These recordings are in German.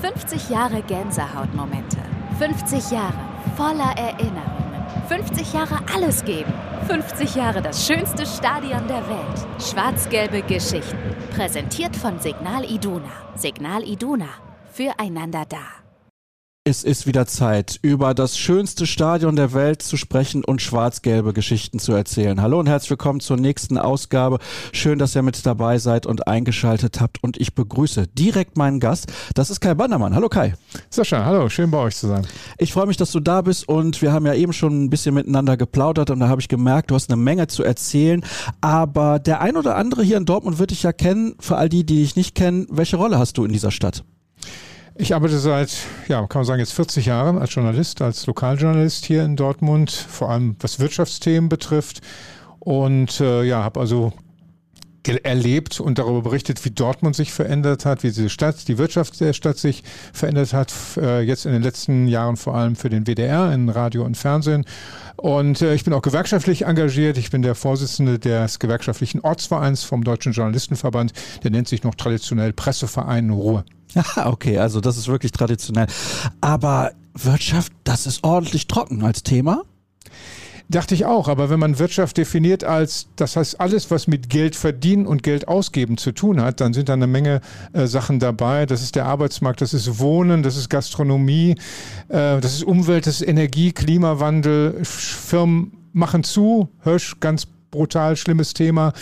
50 Jahre Gänsehautmomente. 50 Jahre voller Erinnerungen. 50 Jahre alles geben. 50 Jahre das schönste Stadion der Welt. Schwarz-gelbe Geschichten. Präsentiert von Signal Iduna. Signal Iduna. Füreinander da. Es ist wieder Zeit, über das schönste Stadion der Welt zu sprechen und schwarz-gelbe Geschichten zu erzählen. Hallo und herzlich willkommen zur nächsten Ausgabe. Schön, dass ihr mit dabei seid und eingeschaltet habt. Und ich begrüße direkt meinen Gast. Das ist Kai Bandermann. Hallo Kai. Sascha, hallo. Schön bei euch zu sein. Ich freue mich, dass du da bist und wir haben ja eben schon ein bisschen miteinander geplaudert und da habe ich gemerkt, du hast eine Menge zu erzählen. Aber der ein oder andere hier in Dortmund wird dich ja kennen. Für all die, die dich nicht kennen, welche Rolle hast du in dieser Stadt? Ich arbeite seit, ja, kann man sagen, jetzt 40 Jahren als Journalist, als Lokaljournalist hier in Dortmund, vor allem was Wirtschaftsthemen betrifft. Und äh, ja, habe also erlebt und darüber berichtet, wie Dortmund sich verändert hat, wie diese Stadt, die Wirtschaft der Stadt sich verändert hat, äh, jetzt in den letzten Jahren vor allem für den WDR in Radio und Fernsehen. Und äh, ich bin auch gewerkschaftlich engagiert. Ich bin der Vorsitzende des gewerkschaftlichen Ortsvereins vom Deutschen Journalistenverband. Der nennt sich noch traditionell Presseverein Ruhe. Ja, okay, also das ist wirklich traditionell. Aber Wirtschaft, das ist ordentlich trocken als Thema. Dachte ich auch, aber wenn man Wirtschaft definiert als, das heißt alles, was mit Geld verdienen und Geld ausgeben zu tun hat, dann sind da eine Menge äh, Sachen dabei. Das ist der Arbeitsmarkt, das ist Wohnen, das ist Gastronomie, äh, das ist Umwelt, das ist Energie, Klimawandel, Firmen machen zu, Hirsch ganz brutal schlimmes Thema.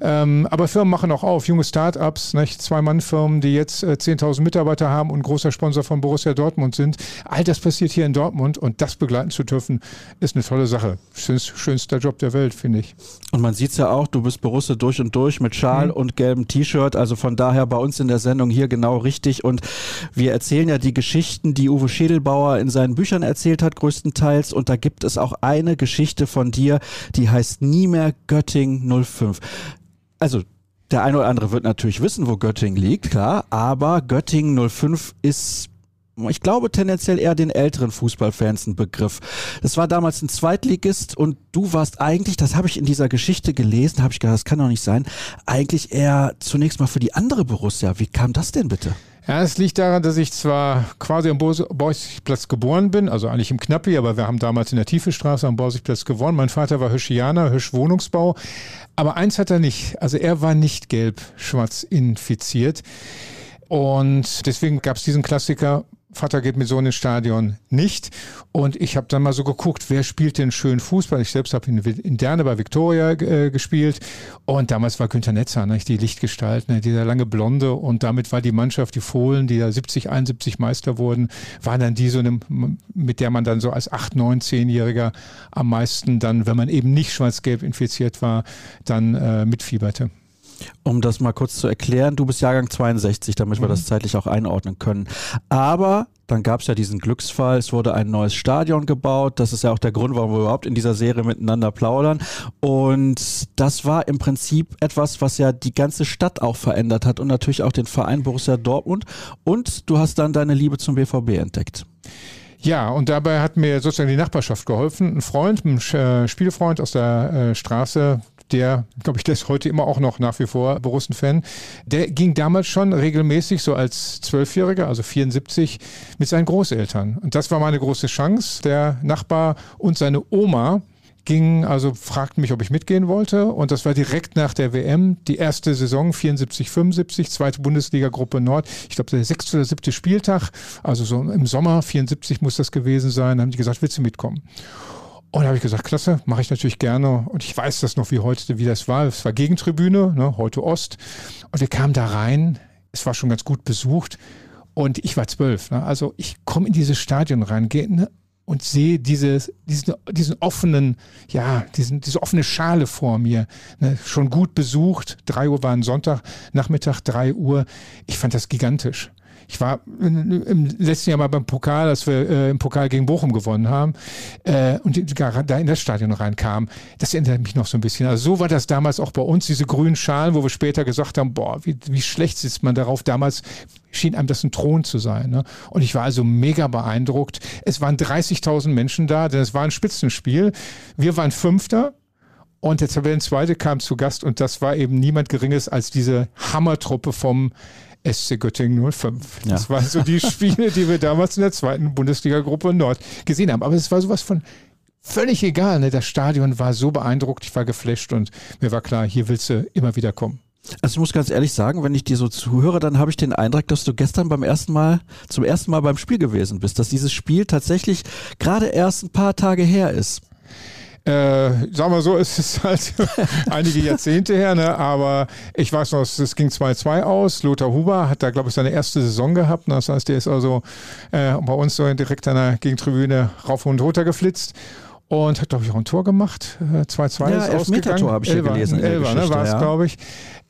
Ähm, aber Firmen machen auch auf, junge Start-ups, Zwei-Mann-Firmen, die jetzt äh, 10.000 Mitarbeiter haben und großer Sponsor von Borussia Dortmund sind. All das passiert hier in Dortmund und das begleiten zu dürfen, ist eine tolle Sache. Schönst, schönster Job der Welt, finde ich. Und man sieht es ja auch, du bist Borussia durch und durch mit Schal mhm. und gelbem T-Shirt. Also von daher bei uns in der Sendung hier genau richtig. Und wir erzählen ja die Geschichten, die Uwe Schädelbauer in seinen Büchern erzählt hat, größtenteils. Und da gibt es auch eine Geschichte von dir, die heißt Nie mehr Göttingen 05. Also der eine oder andere wird natürlich wissen, wo Göttingen liegt, klar, aber Göttingen 05 ist ich glaube tendenziell eher den älteren Fußballfans ein Begriff. Das war damals ein Zweitligist und du warst eigentlich, das habe ich in dieser Geschichte gelesen, habe ich gedacht, das kann doch nicht sein, eigentlich eher zunächst mal für die andere Borussia. Wie kam das denn bitte? Ja, es liegt daran, dass ich zwar quasi am Borsigplatz geboren bin, also eigentlich im Knappi, aber wir haben damals in der Tiefestraße am Borsigplatz gewonnen. Mein Vater war Hüschianer, Hüsch Wohnungsbau. Aber eins hat er nicht. Also er war nicht gelb-schwarz infiziert. Und deswegen gab es diesen Klassiker, Vater geht mit so ins Stadion nicht. Und ich habe dann mal so geguckt, wer spielt denn schön Fußball? Ich selbst habe in, in Derne bei Viktoria äh, gespielt. Und damals war Günter Netzer, ne, die Lichtgestalt, ne, dieser lange Blonde. Und damit war die Mannschaft, die Fohlen, die da 70, 71 Meister wurden, waren dann die so, eine, mit der man dann so als 8, 9, 10-Jähriger am meisten dann, wenn man eben nicht schwarz-gelb infiziert war, dann äh, mitfieberte. Um das mal kurz zu erklären, du bist Jahrgang 62, damit wir das mhm. zeitlich auch einordnen können. Aber dann gab es ja diesen Glücksfall, es wurde ein neues Stadion gebaut. Das ist ja auch der Grund, warum wir überhaupt in dieser Serie miteinander plaudern. Und das war im Prinzip etwas, was ja die ganze Stadt auch verändert hat und natürlich auch den Verein Borussia Dortmund. Und du hast dann deine Liebe zum BVB entdeckt. Ja, und dabei hat mir sozusagen die Nachbarschaft geholfen. Ein Freund, ein äh, Spielfreund aus der äh, Straße, der, glaube ich, der ist heute immer auch noch nach wie vor Borussen-Fan, der ging damals schon regelmäßig, so als Zwölfjähriger, also 74, mit seinen Großeltern. Und das war meine große Chance. Der Nachbar und seine Oma ging, also fragten mich, ob ich mitgehen wollte. Und das war direkt nach der WM, die erste Saison 74, 75, zweite Bundesliga-Gruppe Nord. Ich glaube, der sechste oder siebte Spieltag, also so im Sommer 74 muss das gewesen sein. Da haben die gesagt, willst du mitkommen? Und da habe ich gesagt, klasse, mache ich natürlich gerne. Und ich weiß das noch wie heute, wie das war. Es war Gegentribüne, ne, heute Ost. Und wir kamen da rein. Es war schon ganz gut besucht. Und ich war zwölf. Ne? Also ich komme in dieses Stadion rein ne, und sehe dieses, diesen, diesen offenen, ja, diesen, diese offene Schale vor mir. Ne? Schon gut besucht. Drei Uhr war ein Sonntag, Nachmittag drei Uhr. Ich fand das gigantisch. Ich war im letzten Jahr mal beim Pokal, als wir äh, im Pokal gegen Bochum gewonnen haben äh, und die, da in das Stadion reinkam. Das erinnert mich noch so ein bisschen. Also so war das damals auch bei uns, diese grünen Schalen, wo wir später gesagt haben, boah, wie, wie schlecht sitzt man darauf. Damals schien einem das ein Thron zu sein. Ne? Und ich war also mega beeindruckt. Es waren 30.000 Menschen da, denn es war ein Spitzenspiel. Wir waren Fünfter. Und der Tabellenzweite kam zu Gast und das war eben niemand Geringes als diese Hammertruppe vom SC Göttingen 05. Ja. Das waren so die Spiele, die wir damals in der zweiten Bundesliga-Gruppe Nord gesehen haben. Aber es war sowas von völlig egal. Ne? Das Stadion war so beeindruckt, ich war geflasht und mir war klar, hier willst du immer wieder kommen. Also ich muss ganz ehrlich sagen, wenn ich dir so zuhöre, dann habe ich den Eindruck, dass du gestern beim ersten Mal, zum ersten Mal beim Spiel gewesen bist, dass dieses Spiel tatsächlich gerade erst ein paar Tage her ist. Äh, sagen wir so, es ist halt einige Jahrzehnte her, ne? aber ich weiß noch, es ging 2-2 aus. Lothar Huber hat da, glaube ich, seine erste Saison gehabt. Das heißt, der ist also äh, bei uns so direkt an der Gegentribüne rauf und runter geflitzt und hat, glaube ich, auch ein Tor gemacht. 2-2 äh, ja, ist ausgegangen. Tor habe ich hier gelesen. Elfer, ne, war es, ja. glaube ich.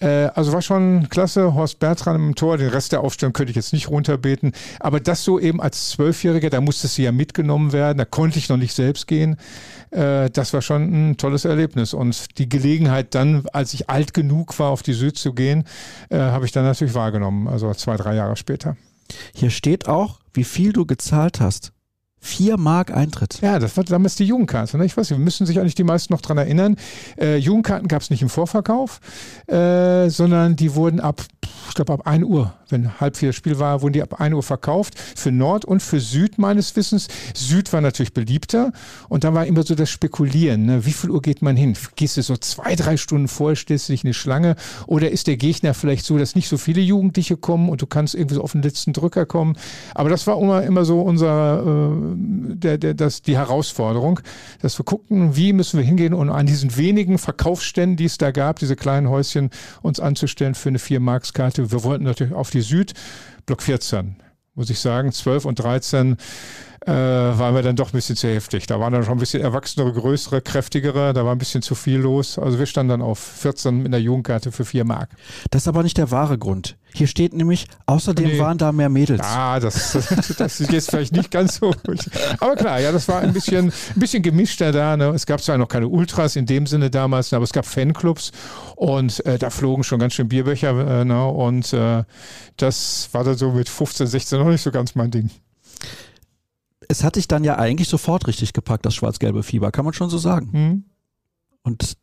Äh, also war schon klasse. Horst Bertram im Tor. Den Rest der Aufstellung könnte ich jetzt nicht runterbeten. Aber das so eben als Zwölfjähriger, da musste sie ja mitgenommen werden. Da konnte ich noch nicht selbst gehen. Äh, das war schon ein tolles Erlebnis. Und die Gelegenheit dann, als ich alt genug war, auf die Süd zu gehen, äh, habe ich dann natürlich wahrgenommen. Also zwei, drei Jahre später. Hier steht auch, wie viel du gezahlt hast. Vier Mark Eintritt. Ja, das war damals die Jugendkarte. Ne? Ich weiß, wir müssen sich eigentlich die meisten noch dran erinnern. Äh, Jugendkarten gab es nicht im Vorverkauf, äh, sondern die wurden ab, ich glaube, ab 1 Uhr wenn halb vier Spiel war, wurden die ab 1 Uhr verkauft. Für Nord und für Süd meines Wissens. Süd war natürlich beliebter. Und dann war immer so das Spekulieren. Ne? Wie viel Uhr geht man hin? Gehst du so zwei, drei Stunden vor, stehst du dich eine Schlange? Oder ist der Gegner vielleicht so, dass nicht so viele Jugendliche kommen und du kannst irgendwie so auf den letzten Drücker kommen? Aber das war immer, immer so unser, äh, der, der, das, die Herausforderung, dass wir gucken, wie müssen wir hingehen und an diesen wenigen Verkaufsständen, die es da gab, diese kleinen Häuschen, uns anzustellen für eine Vier-Marks-Karte. Wir wollten natürlich auf die Süd, Block 14, muss ich sagen, 12 und 13 äh, waren wir dann doch ein bisschen zu heftig. Da waren dann schon ein bisschen erwachsenere, größere, kräftigere, da war ein bisschen zu viel los. Also wir standen dann auf 14 mit einer Jugendkarte für 4 Mark. Das ist aber nicht der wahre Grund. Hier steht nämlich, außerdem nee. waren da mehr Mädels. Ah, das, das ist jetzt vielleicht nicht ganz so. Aber klar, ja, das war ein bisschen, ein bisschen gemischter da. Ne? Es gab zwar noch keine Ultras in dem Sinne damals, aber es gab Fanclubs und äh, da flogen schon ganz schön Bierbecher. Äh, ne? Und äh, das war dann so mit 15, 16 noch nicht so ganz mein Ding es hat dich dann ja eigentlich sofort richtig gepackt, das schwarz-gelbe Fieber, kann man schon so sagen. Mhm. Und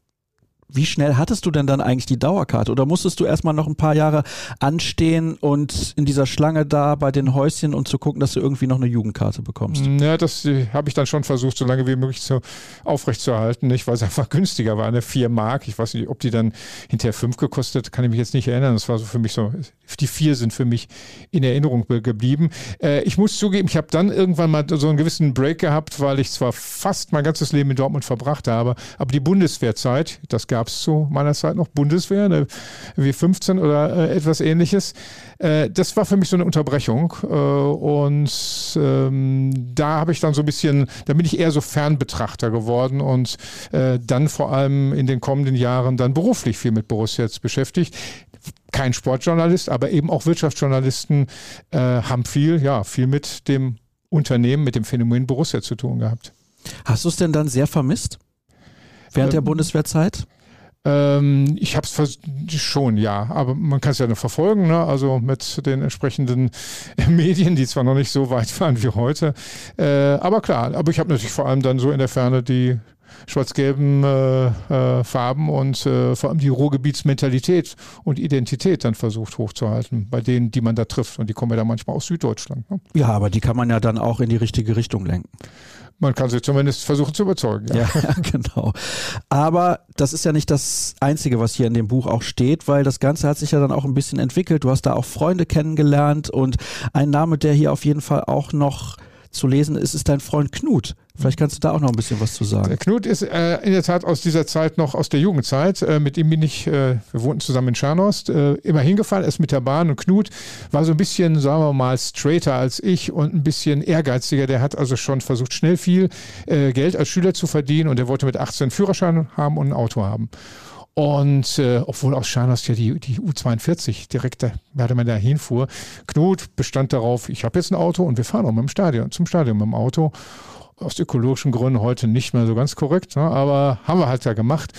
wie schnell hattest du denn dann eigentlich die Dauerkarte? Oder musstest du erstmal noch ein paar Jahre anstehen und in dieser Schlange da bei den Häuschen und zu gucken, dass du irgendwie noch eine Jugendkarte bekommst? Ja, das äh, habe ich dann schon versucht, so lange wie möglich zu, aufrechtzuerhalten, nicht? weil es einfach günstiger war. Eine 4 Mark, ich weiß nicht, ob die dann hinterher 5 gekostet, kann ich mich jetzt nicht erinnern. Das war so für mich so, die 4 sind für mich in Erinnerung geblieben. Äh, ich muss zugeben, ich habe dann irgendwann mal so einen gewissen Break gehabt, weil ich zwar fast mein ganzes Leben in Dortmund verbracht habe, aber die Bundeswehrzeit, das gab gab es zu meiner Zeit noch Bundeswehr, eine W15 oder äh, etwas ähnliches. Äh, das war für mich so eine Unterbrechung. Äh, und ähm, da habe ich dann so ein bisschen, da bin ich eher so Fernbetrachter geworden und äh, dann vor allem in den kommenden Jahren dann beruflich viel mit Borussia jetzt beschäftigt kein Sportjournalist, aber eben auch Wirtschaftsjournalisten äh, haben viel, ja, viel mit dem Unternehmen, mit dem Phänomen Borussia zu tun gehabt. Hast du es denn dann sehr vermisst? Während ähm, der Bundeswehrzeit? Ähm, ich habe es schon, ja, aber man kann es ja noch verfolgen, ne? also mit den entsprechenden Medien, die zwar noch nicht so weit waren wie heute. Äh, aber klar, aber ich habe natürlich vor allem dann so in der Ferne die schwarz-gelben äh, äh, Farben und äh, vor allem die Ruhrgebietsmentalität und Identität dann versucht hochzuhalten, bei denen, die man da trifft. Und die kommen ja dann manchmal aus Süddeutschland. Ne? Ja, aber die kann man ja dann auch in die richtige Richtung lenken. Man kann sie zumindest versuchen zu überzeugen. Ja. ja, genau. Aber das ist ja nicht das Einzige, was hier in dem Buch auch steht, weil das Ganze hat sich ja dann auch ein bisschen entwickelt. Du hast da auch Freunde kennengelernt und ein Name, der hier auf jeden Fall auch noch zu lesen ist, ist dein Freund Knut. Vielleicht kannst du da auch noch ein bisschen was zu sagen. Knut ist äh, in der Tat aus dieser Zeit noch aus der Jugendzeit. Äh, mit ihm bin ich, äh, wir wohnten zusammen in Scharnost, äh, immer hingefahren, ist mit der Bahn. Und Knut war so ein bisschen, sagen wir mal, straighter als ich und ein bisschen ehrgeiziger. Der hat also schon versucht, schnell viel äh, Geld als Schüler zu verdienen und er wollte mit 18 einen Führerschein haben und ein Auto haben. Und äh, obwohl aus Scharnost ja die, die U42 direkt da, hatte man da hinfuhr, Knut bestand darauf, ich habe jetzt ein Auto und wir fahren auch mit dem Stadion, zum Stadion mit dem Auto. Aus ökologischen Gründen heute nicht mehr so ganz korrekt, ne? aber haben wir halt da gemacht.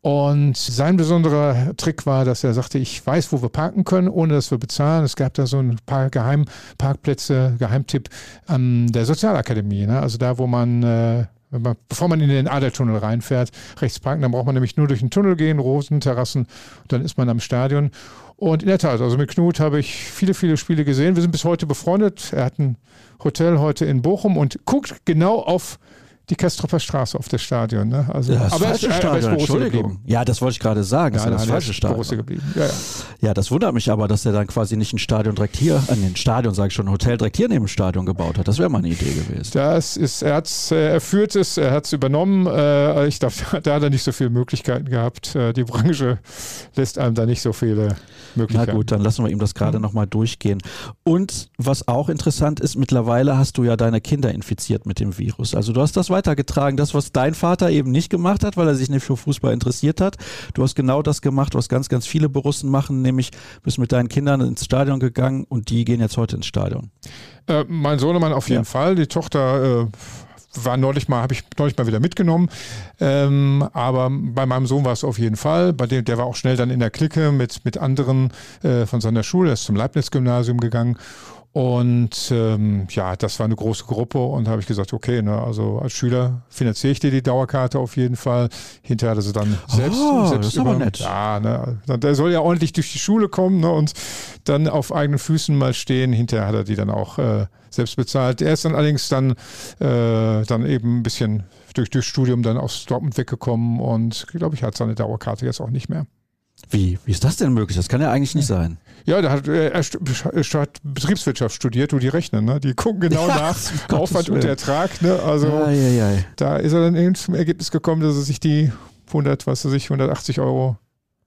Und sein besonderer Trick war, dass er sagte, ich weiß, wo wir parken können, ohne dass wir bezahlen. Es gab da so ein paar Geheimparkplätze, Geheimtipp an der Sozialakademie. Ne? Also da, wo man äh, man, bevor man in den Adertunnel reinfährt, rechts parken, dann braucht man nämlich nur durch den Tunnel gehen, Rosen, Terrassen, dann ist man am Stadion. Und in der Tat, also mit Knut habe ich viele, viele Spiele gesehen. Wir sind bis heute befreundet. Er hat ein Hotel heute in Bochum und guckt genau auf die Kastropper Straße auf das Stadion. Ne? Also, ja, das aber falsche er, Stadion, Entschuldigung. Ja, das wollte ich gerade sagen. Nein, das nein, falsche Stadion. Geblieben. Ja, ja. ja, das wundert mich aber, dass er dann quasi nicht ein Stadion direkt hier, an den Stadion sage ich schon, ein Hotel direkt hier neben dem Stadion gebaut hat. Das wäre mal eine Idee gewesen. Das ist, er, hat's, äh, er führt es, er hat es übernommen. Äh, ich glaube, da hat er nicht so viele Möglichkeiten gehabt. Äh, die Branche lässt einem da nicht so viele Möglichkeiten. Na gut, dann lassen wir ihm das gerade mhm. nochmal durchgehen. Und was auch interessant ist, mittlerweile hast du ja deine Kinder infiziert mit dem Virus. Also du hast das weitergetragen, das, was dein Vater eben nicht gemacht hat, weil er sich nicht für Fußball interessiert hat. Du hast genau das gemacht, was ganz, ganz viele Borussen machen, nämlich bist mit deinen Kindern ins Stadion gegangen und die gehen jetzt heute ins Stadion. Äh, mein Sohnemann auf jeden ja. Fall. Die Tochter äh, war neulich mal, habe ich neulich mal wieder mitgenommen. Ähm, aber bei meinem Sohn war es auf jeden Fall. Bei dem, der war auch schnell dann in der Clique mit, mit anderen äh, von seiner Schule, er ist zum Leibniz-Gymnasium gegangen. Und ähm, ja, das war eine große Gruppe und habe ich gesagt, okay, ne, also als Schüler finanziere ich dir die Dauerkarte auf jeden Fall. Hinterher hat er sie dann selbst, oh, selbst das ist aber nett. Ja, ne, der soll ja ordentlich durch die Schule kommen ne, und dann auf eigenen Füßen mal stehen. Hinterher hat er die dann auch äh, selbst bezahlt. Er ist dann allerdings dann, äh, dann eben ein bisschen durch, durch Studium dann aus Dortmund weggekommen und glaube ich hat seine Dauerkarte jetzt auch nicht mehr. Wie? Wie ist das denn möglich? Das kann ja eigentlich nicht sein. Ja, da hat er hat Betriebswirtschaft studiert, wo die rechnen. Ne? Die gucken genau ja, nach Aufwand und Ertrag. Ne? Also ja, ja, da ist er dann eben zum Ergebnis gekommen, dass er sich die 100, was er sich 180 Euro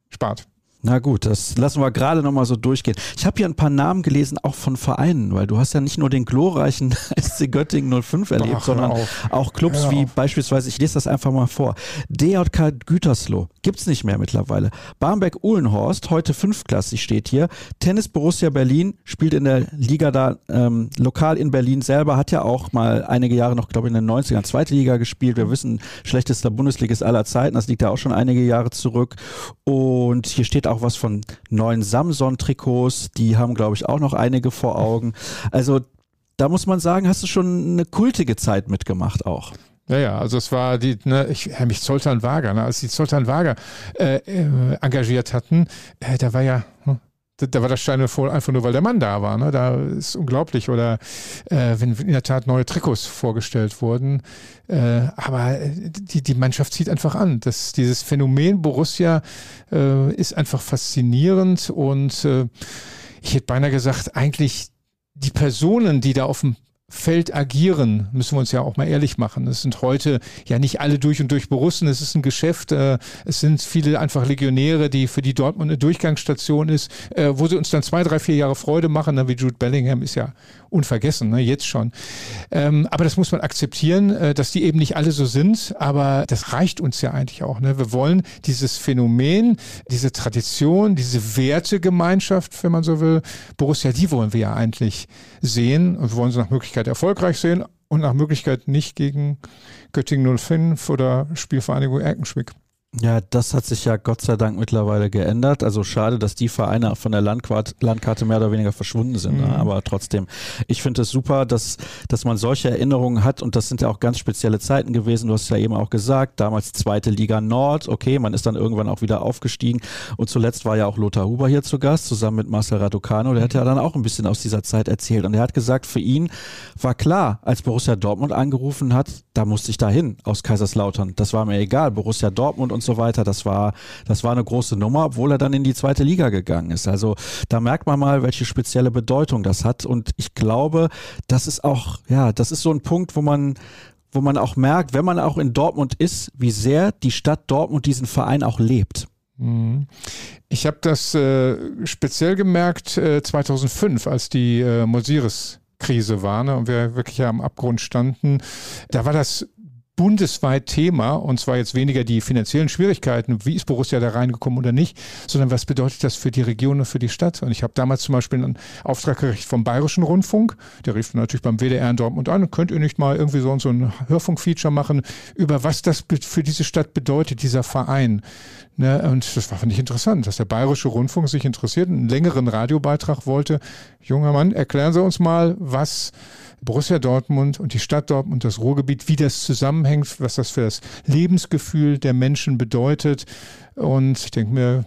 spart. Na gut, das lassen wir gerade nochmal so durchgehen. Ich habe hier ein paar Namen gelesen, auch von Vereinen, weil du hast ja nicht nur den glorreichen SC Göttingen 05 erlebt, Ach, sondern auch Clubs wie beispielsweise, ich lese das einfach mal vor, DJK Gütersloh, gibt's nicht mehr mittlerweile. Barmbek-Uhlenhorst, heute fünfklassig steht hier. Tennis Borussia Berlin, spielt in der Liga da, ähm, lokal in Berlin selber, hat ja auch mal einige Jahre noch, glaube ich, in den 90ern zweite Liga gespielt. Wir wissen, schlechtester Bundesligist aller Zeiten, das liegt ja auch schon einige Jahre zurück. Und hier steht auch was von neuen Samson-Trikots. Die haben, glaube ich, auch noch einige vor Augen. Also da muss man sagen, hast du schon eine kultige Zeit mitgemacht auch. Ja, ja, also es war die, ne, ich, mich Zoltan Wager, ne, als die Zoltan Wager äh, äh, engagiert hatten, äh, da war ja, hm, da war das Steine voll, einfach nur, weil der Mann da war. Ne? Da ist unglaublich. Oder äh, wenn in der Tat neue Trikots vorgestellt wurden. Äh, aber äh, die, die Mannschaft zieht einfach an. Das, dieses Phänomen Borussia ist einfach faszinierend und ich hätte beinahe gesagt, eigentlich die Personen, die da auf dem Feld agieren, müssen wir uns ja auch mal ehrlich machen. Es sind heute ja nicht alle durch und durch Borussen, es ist ein Geschäft, äh, es sind viele einfach Legionäre, die für die Dortmund eine Durchgangsstation ist, äh, wo sie uns dann zwei, drei, vier Jahre Freude machen, wie Jude Bellingham ist ja unvergessen, ne, jetzt schon. Ähm, aber das muss man akzeptieren, äh, dass die eben nicht alle so sind, aber das reicht uns ja eigentlich auch. Ne? Wir wollen dieses Phänomen, diese Tradition, diese Wertegemeinschaft, wenn man so will, Borussia, die wollen wir ja eigentlich sehen und wollen sie nach Möglichkeit erfolgreich sehen und nach Möglichkeit nicht gegen Göttingen 05 oder Spielvereinigung Erkenschwick. Ja, das hat sich ja Gott sei Dank mittlerweile geändert. Also schade, dass die Vereine von der Landkarte, Landkarte mehr oder weniger verschwunden sind. Ne? Mhm. Aber trotzdem, ich finde es super, dass, dass man solche Erinnerungen hat und das sind ja auch ganz spezielle Zeiten gewesen. Du hast ja eben auch gesagt, damals zweite Liga Nord. Okay, man ist dann irgendwann auch wieder aufgestiegen und zuletzt war ja auch Lothar Huber hier zu Gast, zusammen mit Marcel Raducano. Der hat ja dann auch ein bisschen aus dieser Zeit erzählt und er hat gesagt, für ihn war klar, als Borussia Dortmund angerufen hat, da musste ich dahin aus Kaiserslautern. Das war mir egal. Borussia Dortmund und und so weiter. Das war, das war eine große Nummer, obwohl er dann in die zweite Liga gegangen ist. Also da merkt man mal, welche spezielle Bedeutung das hat. Und ich glaube, das ist auch, ja, das ist so ein Punkt, wo man, wo man auch merkt, wenn man auch in Dortmund ist, wie sehr die Stadt Dortmund diesen Verein auch lebt. Mhm. Ich habe das äh, speziell gemerkt äh, 2005, als die äh, Mosiris Krise war ne, und wir wirklich am Abgrund standen. Da war das bundesweit Thema und zwar jetzt weniger die finanziellen Schwierigkeiten, wie ist Borussia da reingekommen oder nicht, sondern was bedeutet das für die Region und für die Stadt? Und ich habe damals zum Beispiel einen Auftrag gekriegt vom Bayerischen Rundfunk, der rief natürlich beim WDR in Dortmund an, könnt ihr nicht mal irgendwie so, so ein Hörfunkfeature machen, über was das für diese Stadt bedeutet, dieser Verein. Ne? Und das war, fand ich interessant, dass der Bayerische Rundfunk sich interessiert, einen längeren Radiobeitrag wollte. Junger Mann, erklären Sie uns mal, was Borussia Dortmund und die Stadt Dortmund, das Ruhrgebiet, wie das zusammenhängt, was das für das Lebensgefühl der Menschen bedeutet. Und ich denke mir,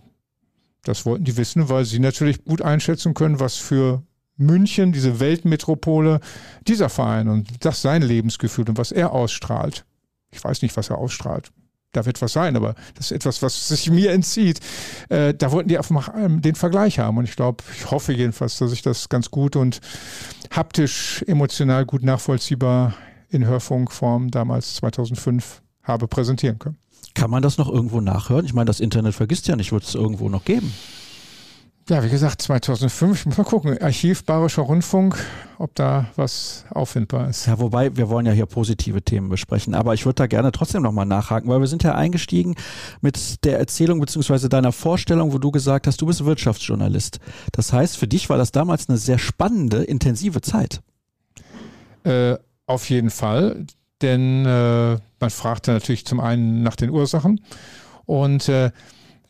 Das wollten die wissen, weil sie natürlich gut einschätzen können, was für München, diese Weltmetropole, dieser Verein und das sein Lebensgefühl und was er ausstrahlt. Ich weiß nicht, was er ausstrahlt. Da wird was sein, aber das ist etwas, was sich mir entzieht. Äh, da wollten die einfach mal den Vergleich haben. Und ich glaube, ich hoffe jedenfalls, dass ich das ganz gut und haptisch, emotional gut nachvollziehbar in Hörfunkform damals 2005 habe präsentieren können. Kann man das noch irgendwo nachhören? Ich meine, das Internet vergisst ja nicht, wird es irgendwo noch geben. Ja, wie gesagt, 2005, ich muss mal gucken, Archiv Bayerischer Rundfunk, ob da was auffindbar ist. Ja, wobei, wir wollen ja hier positive Themen besprechen, aber ich würde da gerne trotzdem nochmal nachhaken, weil wir sind ja eingestiegen mit der Erzählung beziehungsweise deiner Vorstellung, wo du gesagt hast, du bist Wirtschaftsjournalist. Das heißt, für dich war das damals eine sehr spannende, intensive Zeit. Äh, auf jeden Fall, denn äh, man fragte natürlich zum einen nach den Ursachen und äh,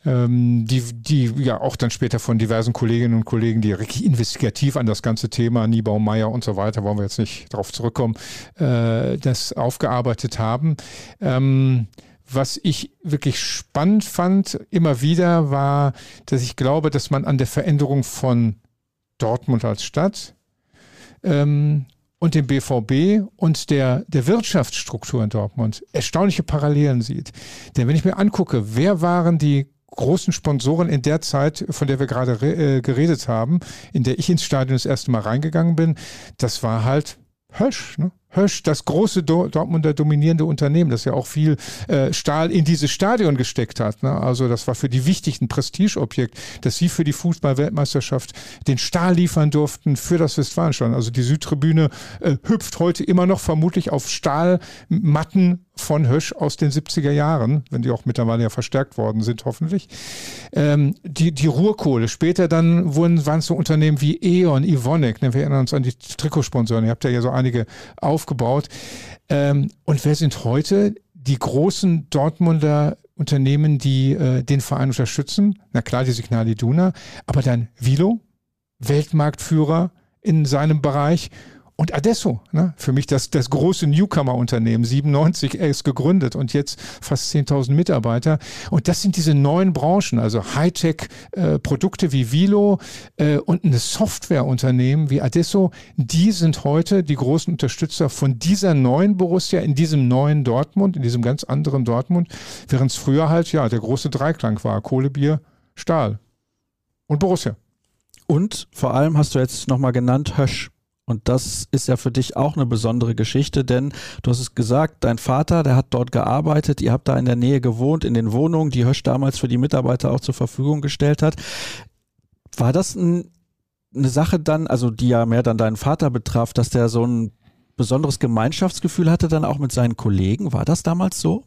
ähm, die, die ja auch dann später von diversen Kolleginnen und Kollegen, die richtig investigativ an das ganze Thema, Niebau, Meier und so weiter, wollen wir jetzt nicht darauf zurückkommen, äh, das aufgearbeitet haben. Ähm, was ich wirklich spannend fand, immer wieder, war, dass ich glaube, dass man an der Veränderung von Dortmund als Stadt ähm, und dem BVB und der, der Wirtschaftsstruktur in Dortmund erstaunliche Parallelen sieht. Denn wenn ich mir angucke, wer waren die großen Sponsoren in der Zeit, von der wir gerade äh, geredet haben, in der ich ins Stadion das erste Mal reingegangen bin, das war halt Hösch. Ne? Hösch, das große Dortmunder dominierende Unternehmen, das ja auch viel äh, Stahl in dieses Stadion gesteckt hat. Ne? Also das war für die wichtigsten Prestigeobjekt, dass sie für die Fußball-Weltmeisterschaft den Stahl liefern durften für das Westfalenstadion. Also die Südtribüne äh, hüpft heute immer noch vermutlich auf Stahlmatten von Hösch aus den 70er Jahren, wenn die auch mittlerweile ja verstärkt worden sind, hoffentlich. Ähm, die, die Ruhrkohle. Später dann wurden, waren es so Unternehmen wie E.ON, Ivonek, ne? wir erinnern uns an die Trikotsponsoren, ihr habt ja hier so einige aufgebaut. Ähm, und wer sind heute die großen Dortmunder Unternehmen, die äh, den Verein unterstützen? Na klar, die Signal Iduna, aber dann Vilo, Weltmarktführer in seinem Bereich und Adesso, ne? für mich das, das große Newcomer-Unternehmen, 97 erst gegründet und jetzt fast 10.000 Mitarbeiter. Und das sind diese neuen Branchen, also Hightech-Produkte äh, wie Vilo äh, und ein Softwareunternehmen wie Adesso, die sind heute die großen Unterstützer von dieser neuen Borussia in diesem neuen Dortmund, in diesem ganz anderen Dortmund, während es früher halt ja der große Dreiklang war, Kohle, Bier, Stahl und Borussia. Und vor allem hast du jetzt nochmal genannt, Hösch. Und das ist ja für dich auch eine besondere Geschichte, denn du hast es gesagt, dein Vater, der hat dort gearbeitet, ihr habt da in der Nähe gewohnt, in den Wohnungen, die Hösch damals für die Mitarbeiter auch zur Verfügung gestellt hat. War das ein, eine Sache dann, also die ja mehr dann deinen Vater betraf, dass der so ein besonderes Gemeinschaftsgefühl hatte dann auch mit seinen Kollegen? War das damals so?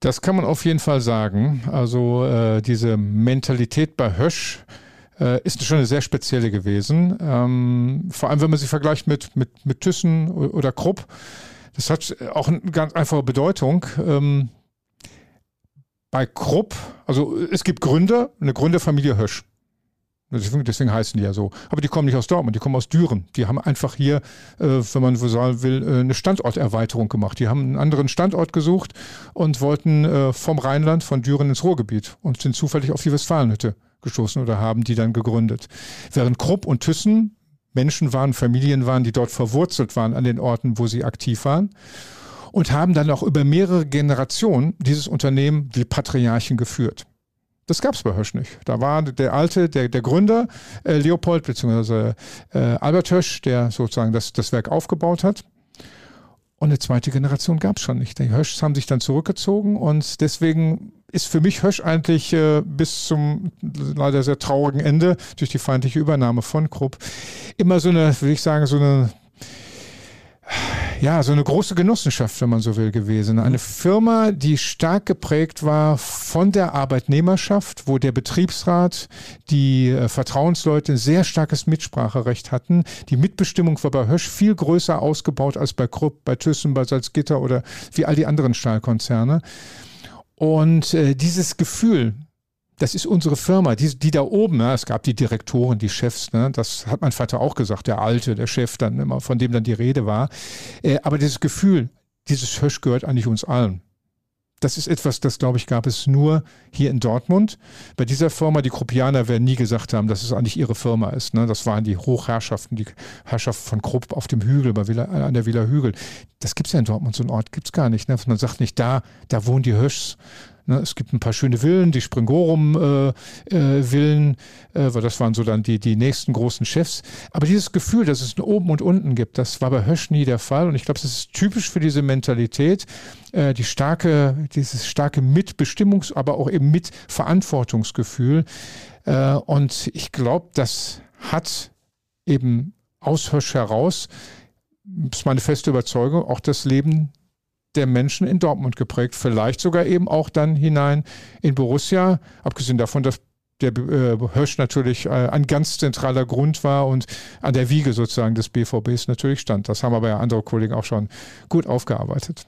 Das kann man auf jeden Fall sagen. Also äh, diese Mentalität bei Hösch, ist schon eine sehr spezielle gewesen. Ähm, vor allem, wenn man sie vergleicht mit, mit, mit Thyssen oder Krupp. Das hat auch eine ganz einfache Bedeutung. Ähm, bei Krupp, also es gibt Gründer, eine Gründerfamilie Hösch. Deswegen, heißen die ja so. Aber die kommen nicht aus Dortmund, die kommen aus Düren. Die haben einfach hier, äh, wenn man so sagen will, äh, eine Standorterweiterung gemacht. Die haben einen anderen Standort gesucht und wollten äh, vom Rheinland, von Düren ins Ruhrgebiet und sind zufällig auf die Westfalenhütte gestoßen oder haben die dann gegründet. Während Krupp und Thyssen Menschen waren, Familien waren, die dort verwurzelt waren an den Orten, wo sie aktiv waren und haben dann auch über mehrere Generationen dieses Unternehmen wie Patriarchen geführt. Das gab es bei Hösch nicht. Da war der alte, der, der Gründer, äh, Leopold bzw. Äh, Albert Hösch, der sozusagen das, das Werk aufgebaut hat. Und eine zweite Generation gab es schon nicht. Die Höschs haben sich dann zurückgezogen und deswegen ist für mich Hösch eigentlich äh, bis zum leider sehr traurigen Ende durch die feindliche Übernahme von Krupp immer so eine, würde ich sagen, so eine ja, so eine große Genossenschaft, wenn man so will, gewesen. Eine Firma, die stark geprägt war von der Arbeitnehmerschaft, wo der Betriebsrat, die äh, Vertrauensleute ein sehr starkes Mitspracherecht hatten. Die Mitbestimmung war bei Hösch viel größer ausgebaut als bei Krupp, bei Thyssen, bei Salzgitter oder wie all die anderen Stahlkonzerne. Und äh, dieses Gefühl, das ist unsere Firma, die, die da oben, ne, es gab die Direktoren, die Chefs, ne, das hat mein Vater auch gesagt, der Alte, der Chef dann immer, von dem dann die Rede war. Äh, aber dieses Gefühl, dieses Hösch gehört eigentlich uns allen. das ist etwas, das glaube ich gab es nur hier in Dortmund. Bei dieser Firma, die Kruppianer werden nie gesagt haben, dass es eigentlich ihre Firma ist. Ne? Das waren die Hochherrschaften, die Herrschaft von Krupp auf dem Hügel, bei Villa, an der Villa Hügel. Das gibt es ja in Dortmund, so einen Ort gibt es gar nicht. Ne? Man sagt nicht, da, da wohnen die Hirschs, Ne, es gibt ein paar schöne Villen, die Springorum-Villen, äh, äh, weil das waren so dann die, die nächsten großen Chefs. Aber dieses Gefühl, dass es ein Oben und Unten gibt, das war bei Hösch nie der Fall. Und ich glaube, das ist typisch für diese Mentalität, äh, die starke, dieses starke Mitbestimmungs-, aber auch eben Mitverantwortungsgefühl. Äh, und ich glaube, das hat eben aus Hösch heraus, das ist meine feste Überzeugung, auch das Leben der Menschen in Dortmund geprägt. Vielleicht sogar eben auch dann hinein in Borussia, abgesehen davon, dass der äh, Hirsch natürlich äh, ein ganz zentraler Grund war und an der Wiege sozusagen des BVBs natürlich stand. Das haben aber ja andere Kollegen auch schon gut aufgearbeitet.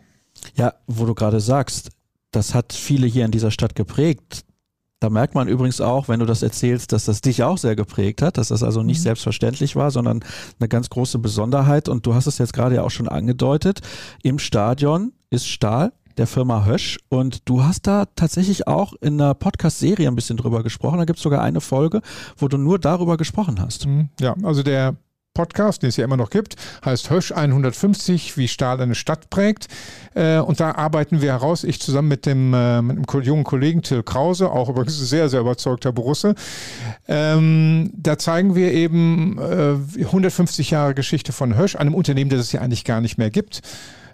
Ja, wo du gerade sagst, das hat viele hier in dieser Stadt geprägt. Da merkt man übrigens auch, wenn du das erzählst, dass das dich auch sehr geprägt hat, dass das also nicht mhm. selbstverständlich war, sondern eine ganz große Besonderheit. Und du hast es jetzt gerade ja auch schon angedeutet. Im Stadion ist Stahl der Firma Hösch und du hast da tatsächlich auch in einer Podcast-Serie ein bisschen drüber gesprochen. Da gibt es sogar eine Folge, wo du nur darüber gesprochen hast. Mhm. Ja, also der Podcast, den es ja immer noch gibt, heißt Hösch 150, wie Stahl eine Stadt prägt. Äh, und da arbeiten wir heraus, ich zusammen mit dem, äh, mit dem jungen Kollegen Till Krause, auch übrigens sehr, sehr überzeugter Borusse. Ähm, da zeigen wir eben 150 äh, Jahre Geschichte von Hösch, einem Unternehmen, das es ja eigentlich gar nicht mehr gibt.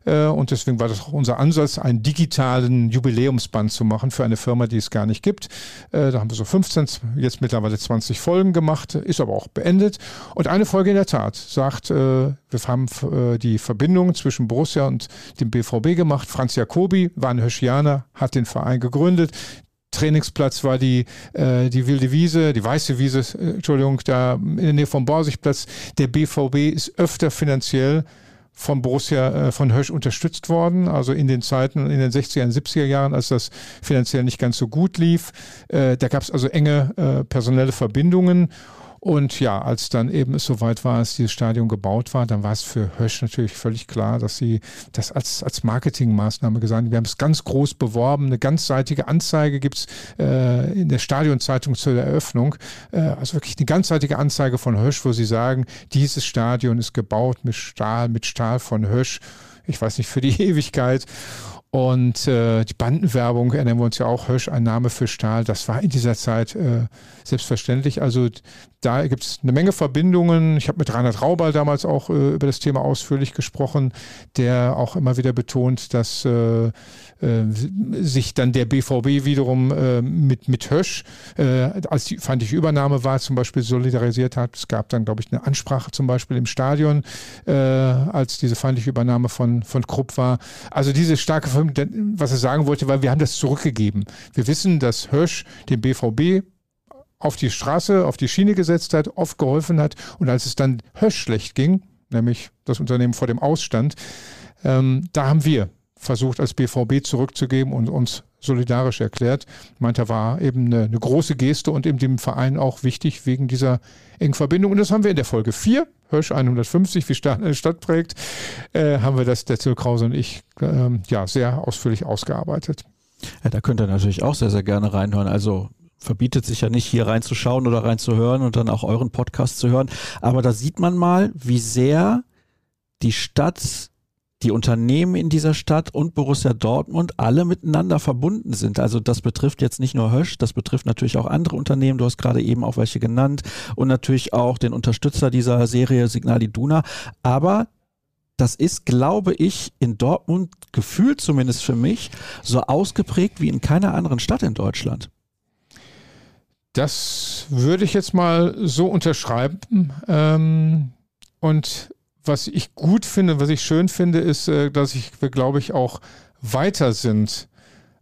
Äh, und deswegen war das auch unser Ansatz, einen digitalen Jubiläumsband zu machen für eine Firma, die es gar nicht gibt. Äh, da haben wir so 15, jetzt mittlerweile 20 Folgen gemacht, ist aber auch beendet. Und eine Folge in der Tat sagt, äh, wir haben die Verbindung zwischen Borussia und dem BVB gemacht. Franz Jacobi war ein Höschianer, hat den Verein gegründet. Trainingsplatz war die, äh, die wilde Wiese, die weiße Wiese, äh, Entschuldigung, da in der Nähe vom Borsigplatz. Der BVB ist öfter finanziell von Borussia, äh, von Hösch unterstützt worden. Also in den Zeiten, in den 60er und 70er Jahren, als das finanziell nicht ganz so gut lief. Äh, da gab es also enge äh, personelle Verbindungen. Und ja, als dann eben es soweit war, als dieses Stadion gebaut war, dann war es für Hösch natürlich völlig klar, dass sie das als, als Marketingmaßnahme gesagt haben. Wir haben es ganz groß beworben, eine ganzseitige Anzeige gibt es äh, in der Stadionzeitung zur Eröffnung. Äh, also wirklich eine ganzseitige Anzeige von Hösch, wo sie sagen, dieses Stadion ist gebaut mit Stahl, mit Stahl von Hösch ich weiß nicht, für die Ewigkeit. Und äh, die Bandenwerbung erinnern wir uns ja auch, Hösch, ein Name für Stahl, das war in dieser Zeit äh, selbstverständlich. Also da gibt es eine Menge Verbindungen. Ich habe mit Reinhard Raubal damals auch äh, über das Thema ausführlich gesprochen, der auch immer wieder betont, dass äh, äh, sich dann der BVB wiederum äh, mit, mit Hösch, als die feindliche Übernahme war, zum Beispiel solidarisiert hat. Es gab dann, glaube ich, eine Ansprache zum Beispiel im Stadion, als diese feindliche Übernahme von, von Krupp war. Also diese starke Verbindung, was er sagen wollte, weil wir haben das zurückgegeben. Wir wissen, dass Hösch dem BVB auf die Straße, auf die Schiene gesetzt hat, oft geholfen hat. Und als es dann Hösch schlecht ging, nämlich das Unternehmen vor dem Ausstand, ähm, da haben wir versucht, als BVB zurückzugeben und uns solidarisch erklärt. Meinte, war eben eine, eine, große Geste und eben dem Verein auch wichtig wegen dieser engen Verbindung. Und das haben wir in der Folge 4, Hösch 150, wie Stadt prägt, äh, haben wir das, der Till Krause und ich, äh, ja, sehr ausführlich ausgearbeitet. Ja, da könnt ihr natürlich auch sehr, sehr gerne reinhören. Also verbietet sich ja nicht, hier reinzuschauen oder reinzuhören und dann auch euren Podcast zu hören. Aber da sieht man mal, wie sehr die Stadt, die Unternehmen in dieser Stadt und Borussia Dortmund alle miteinander verbunden sind. Also das betrifft jetzt nicht nur Hösch, das betrifft natürlich auch andere Unternehmen. Du hast gerade eben auch welche genannt und natürlich auch den Unterstützer dieser Serie Signal Iduna. Aber das ist, glaube ich, in Dortmund gefühlt zumindest für mich so ausgeprägt wie in keiner anderen Stadt in Deutschland. Das würde ich jetzt mal so unterschreiben. Ähm, und was ich gut finde, was ich schön finde, ist, äh, dass ich, glaube ich, auch weiter sind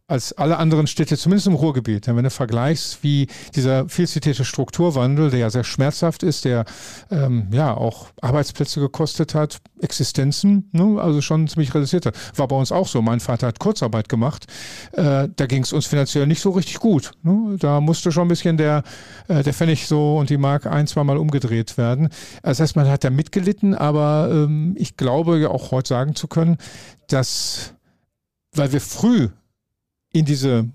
als alle anderen Städte, zumindest im Ruhrgebiet. Wenn du vergleichst, wie dieser viel zitierte Strukturwandel, der ja sehr schmerzhaft ist, der ähm, ja auch Arbeitsplätze gekostet hat, Existenzen, ne, also schon ziemlich reduziert hat. War bei uns auch so. Mein Vater hat Kurzarbeit gemacht. Äh, da ging es uns finanziell nicht so richtig gut. Ne? Da musste schon ein bisschen der, äh, der Pfennig so und die Mark ein, zwei Mal umgedreht werden. Das heißt, man hat da mitgelitten, aber ähm, ich glaube ja auch heute sagen zu können, dass weil wir früh in diese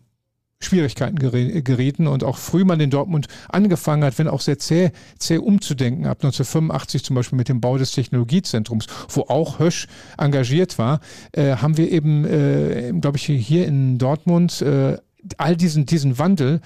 Schwierigkeiten gerieten und auch früh mal in Dortmund angefangen hat, wenn auch sehr zäh, zäh umzudenken, ab 1985 zum Beispiel mit dem Bau des Technologiezentrums, wo auch Hösch engagiert war, äh, haben wir eben, äh, glaube ich, hier in Dortmund äh, all diesen, diesen Wandel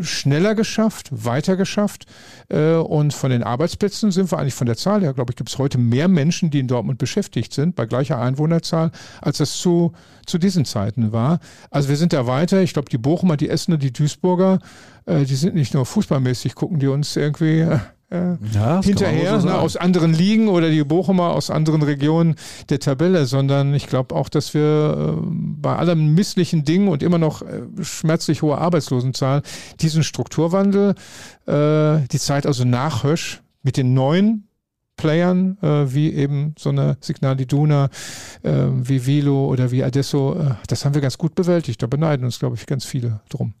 schneller geschafft, weiter geschafft. Äh, und von den Arbeitsplätzen sind wir eigentlich von der Zahl her, glaube ich, gibt es heute mehr Menschen, die in Dortmund beschäftigt sind, bei gleicher Einwohnerzahl, als das zu, zu diesen Zeiten war. Also wir sind da weiter. Ich glaube, die Bochumer, die Essener, die Duisburger, äh, die sind nicht nur fußballmäßig, gucken die uns irgendwie äh, ja, hinterher so ne, aus anderen Ligen oder die Bochumer aus anderen Regionen der Tabelle, sondern ich glaube auch, dass wir äh, bei allem misslichen Ding und immer noch äh, schmerzlich hohe Arbeitslosenzahl diesen Strukturwandel, äh, die Zeit also nach Hösch mit den neuen Playern, äh, wie eben so eine Signal Iduna, äh, wie Velo oder wie Adesso, äh, das haben wir ganz gut bewältigt. Da beneiden uns, glaube ich, ganz viele drum.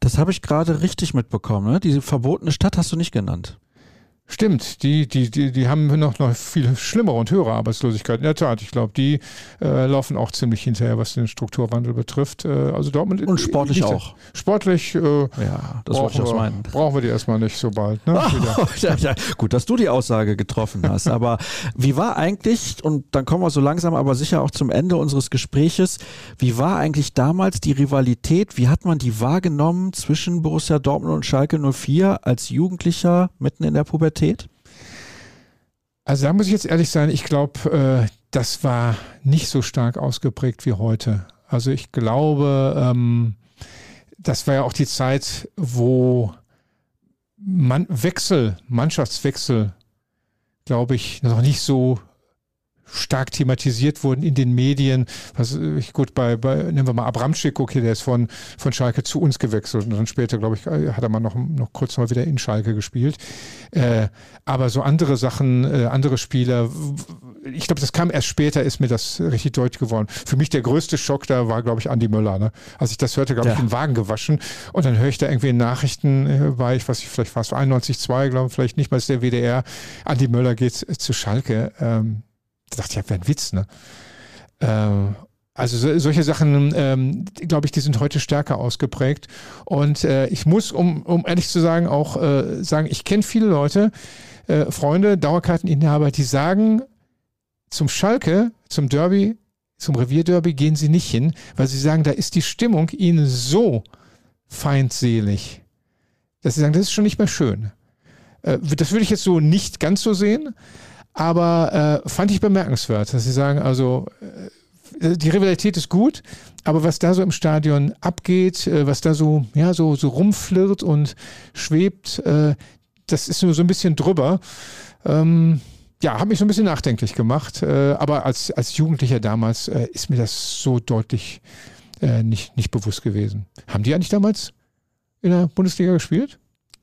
Das habe ich gerade richtig mitbekommen. Ne? Diese verbotene Stadt hast du nicht genannt. Stimmt, die, die, die, die haben noch, noch viel schlimmere und höhere Arbeitslosigkeit. In der Tat, ich glaube, die äh, laufen auch ziemlich hinterher, was den Strukturwandel betrifft. Äh, also Dortmund und sportlich nicht, auch. Sportlich, äh, ja, das wollte ich auch meinen. Brauchen wir die erstmal nicht so bald. Ne? ja, ja, gut, dass du die Aussage getroffen hast. aber wie war eigentlich, und dann kommen wir so langsam aber sicher auch zum Ende unseres Gespräches, wie war eigentlich damals die Rivalität? Wie hat man die wahrgenommen zwischen Borussia Dortmund und Schalke 04 als Jugendlicher mitten in der Pubertät? Pubertät? Also da muss ich jetzt ehrlich sein, ich glaube, äh, das war nicht so stark ausgeprägt wie heute. Also ich glaube, ähm, das war ja auch die Zeit, wo man Wechsel, Mannschaftswechsel, glaube ich, noch nicht so stark thematisiert wurden in den Medien. Was ich gut bei, bei nehmen wir mal Abramczyk, okay, der ist von, von Schalke zu uns gewechselt und dann später, glaube ich, hat er mal noch, noch kurz mal wieder in Schalke gespielt. Äh, aber so andere Sachen, äh, andere Spieler, ich glaube, das kam erst später, ist mir das richtig deutlich geworden. Für mich der größte Schock da war, glaube ich, Andi Möller. Ne? Als ich das hörte, glaube ja. ich, den Wagen gewaschen und dann höre ich da irgendwie in Nachrichten äh, bei, ich weiß nicht, vielleicht war es 91,2, glaube ich, vielleicht nicht mal ist der WDR, Andi Möller geht zu Schalke. Ähm, dachte ich, ja, wäre ein Witz, ne? Ähm, also so, solche Sachen, ähm, glaube ich, die sind heute stärker ausgeprägt. Und äh, ich muss, um, um ehrlich zu sagen, auch äh, sagen, ich kenne viele Leute, äh, Freunde, Dauerkarteninhaber, die sagen, zum Schalke, zum Derby, zum Revierderby gehen sie nicht hin, weil sie sagen, da ist die Stimmung ihnen so feindselig, dass sie sagen, das ist schon nicht mehr schön. Äh, das würde ich jetzt so nicht ganz so sehen. Aber äh, fand ich bemerkenswert, dass sie sagen, also äh, die Rivalität ist gut, aber was da so im Stadion abgeht, äh, was da so, ja, so, so rumflirrt und schwebt, äh, das ist nur so ein bisschen drüber. Ähm, ja, hat mich so ein bisschen nachdenklich gemacht. Äh, aber als, als Jugendlicher damals äh, ist mir das so deutlich äh, nicht, nicht bewusst gewesen. Haben die eigentlich damals in der Bundesliga gespielt?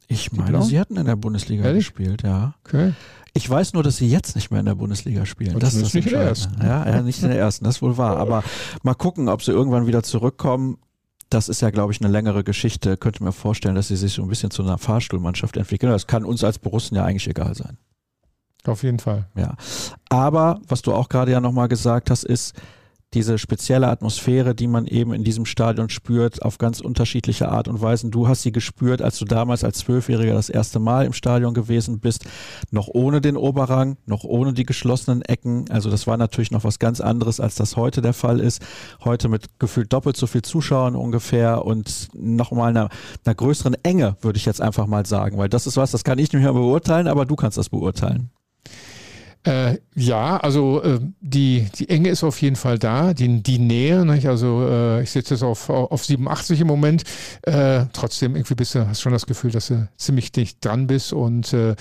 Ich meine, sie hatten in der Bundesliga Ehrlich? gespielt, ja. Okay. Ich weiß nur, dass sie jetzt nicht mehr in der Bundesliga spielen. Und das ist nicht in der ersten. Ja, ja, nicht in der ersten, das ist wohl wahr. Aber mal gucken, ob sie irgendwann wieder zurückkommen. Das ist ja, glaube ich, eine längere Geschichte. Könnte mir vorstellen, dass sie sich so ein bisschen zu einer Fahrstuhlmannschaft entwickeln. Das kann uns als Borussen ja eigentlich egal sein. Auf jeden Fall. Ja. Aber, was du auch gerade ja nochmal gesagt hast, ist, diese spezielle Atmosphäre, die man eben in diesem Stadion spürt, auf ganz unterschiedliche Art und Weisen. Du hast sie gespürt, als du damals als Zwölfjähriger das erste Mal im Stadion gewesen bist, noch ohne den Oberrang, noch ohne die geschlossenen Ecken. Also das war natürlich noch was ganz anderes, als das heute der Fall ist. Heute mit gefühlt doppelt so viel Zuschauern ungefähr und nochmal einer, einer größeren Enge, würde ich jetzt einfach mal sagen, weil das ist was, das kann ich nicht mehr beurteilen, aber du kannst das beurteilen. Äh, ja, also äh, die, die Enge ist auf jeden Fall da, die, die Nähe. Nicht? Also äh, ich sitze jetzt auf, auf 87 im Moment. Äh, trotzdem irgendwie bist du, hast schon das Gefühl, dass du ziemlich dicht dran bist. Und äh,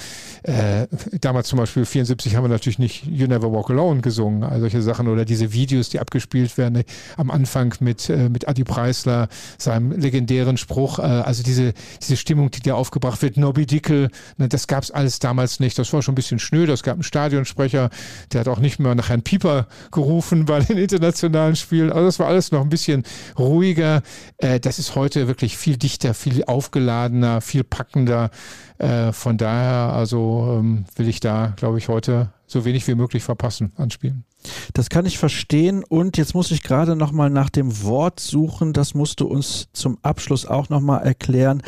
äh, damals zum Beispiel 74 haben wir natürlich nicht You Never Walk Alone gesungen, also solche Sachen oder diese Videos, die abgespielt werden am Anfang mit, mit Adi Preisler, seinem legendären Spruch. Also diese, diese Stimmung, die da aufgebracht wird, Nobby Dickel, ne, das gab es alles damals nicht. Das war schon ein bisschen schnöd. Es gab ein Stadion Stadionsprecher, der hat auch nicht mehr nach Herrn Pieper gerufen bei den internationalen Spielen. Also das war alles noch ein bisschen ruhiger. Äh, das ist heute wirklich viel dichter, viel aufgeladener, viel packender. Äh, von daher, also ähm, will ich da, glaube ich, heute so wenig wie möglich verpassen an Spielen. Das kann ich verstehen und jetzt muss ich gerade noch mal nach dem Wort suchen. Das musst du uns zum Abschluss auch noch mal erklären.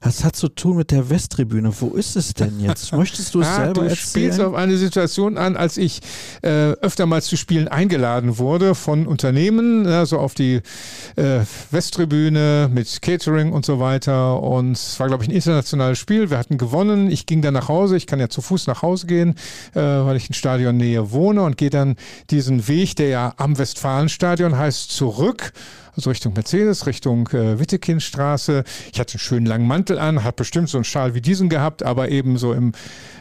Das hat zu tun mit der Westtribüne. Wo ist es denn jetzt? Möchtest du es ah, selber du erzählen? spielst auf eine Situation an, als ich äh, öftermals zu Spielen eingeladen wurde von Unternehmen, also auf die äh, Westtribüne mit Catering und so weiter. Und es war, glaube ich, ein internationales Spiel. Wir hatten gewonnen. Ich ging dann nach Hause. Ich kann ja zu Fuß nach Hause gehen, äh, weil ich in Stadionnähe wohne und gehe dann diesen Weg, der ja am Westfalenstadion heißt, zurück also Richtung Mercedes, Richtung äh, Wittekindstraße. Ich hatte einen schönen langen Mantel an, hat bestimmt so einen Schal wie diesen gehabt, aber eben so im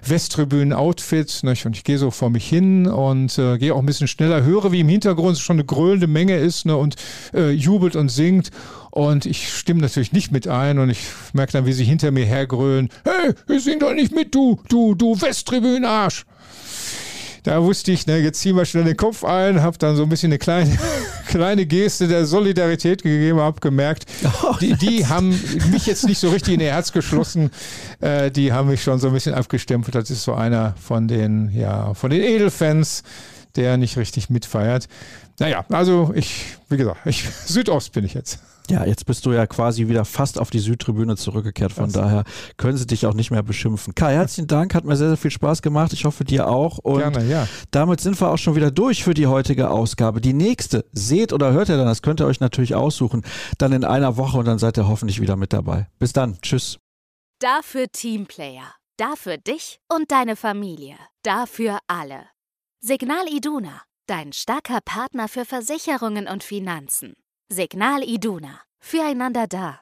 Westtribünen-Outfit. Und ich gehe so vor mich hin und äh, gehe auch ein bisschen schneller, höre, wie im Hintergrund schon eine grölende Menge ist ne, und äh, jubelt und singt. Und ich stimme natürlich nicht mit ein und ich merke dann, wie sie hinter mir hergrölen. Hey, ich sing doch nicht mit, du, du, du Westtribünen-Arsch da wusste ich, ne, jetzt ziehen wir schnell den Kopf ein, habe dann so ein bisschen eine kleine, kleine Geste der Solidarität gegeben, habe gemerkt, oh, die, die haben mich jetzt nicht so richtig in ihr Herz geschlossen, äh, die haben mich schon so ein bisschen abgestempelt. Das ist so einer von den, ja, von den Edelfans, der nicht richtig mitfeiert. Naja, also ich, wie gesagt, ich, Südost bin ich jetzt. Ja, jetzt bist du ja quasi wieder fast auf die Südtribüne zurückgekehrt. Von das. daher können sie dich auch nicht mehr beschimpfen. Kai, herzlichen Dank, hat mir sehr, sehr viel Spaß gemacht. Ich hoffe dir auch. Und Gerne, ja. damit sind wir auch schon wieder durch für die heutige Ausgabe. Die nächste seht oder hört ihr dann, das könnt ihr euch natürlich aussuchen, dann in einer Woche und dann seid ihr hoffentlich wieder mit dabei. Bis dann. Tschüss. Dafür Teamplayer. Dafür dich und deine Familie. Dafür alle. Signal Iduna, dein starker Partner für Versicherungen und Finanzen. Signal Iduna. Füreinander da.